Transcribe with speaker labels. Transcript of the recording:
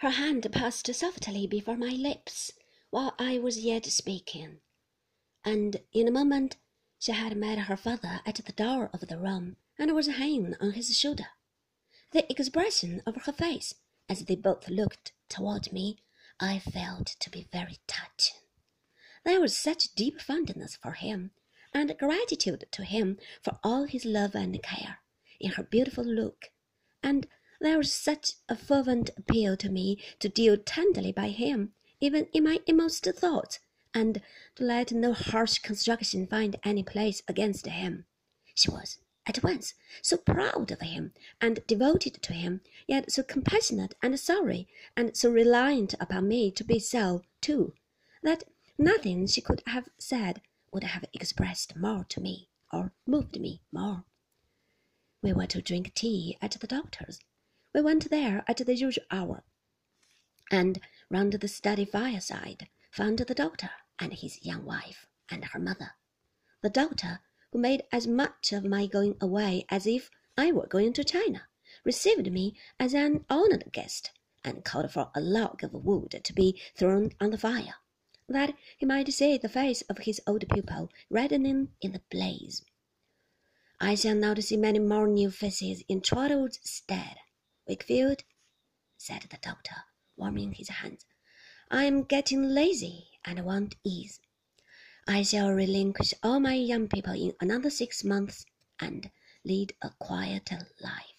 Speaker 1: Her hand passed softly before my lips while I was yet speaking, and in a moment she had met her father at the door of the room and was hanging on his shoulder. The expression of her face as they both looked toward me I felt to be very touching. There was such deep fondness for him and gratitude to him for all his love and care in her beautiful look, and there was such a fervent appeal to me to deal tenderly by him, even in my inmost thoughts, and to let no harsh construction find any place against him. She was at once so proud of him and devoted to him, yet so compassionate and sorry, and so reliant upon me to be so too, that nothing she could have said would have expressed more to me or moved me more. We were to drink tea at the doctor's. We went there at the usual hour, and round the study fireside found the doctor and his young wife and her mother. The doctor, who made as much of my going away as if I were going to China, received me as an honored guest, and called for a log of wood to be thrown on the fire that he might see the face of his old pupil reddening in the blaze. I shall not see many more new faces in Trotwood's stead, Wickfield, said the doctor, warming his hands. I am getting lazy and want ease. I shall relinquish all my young people in another six months and lead a quieter life.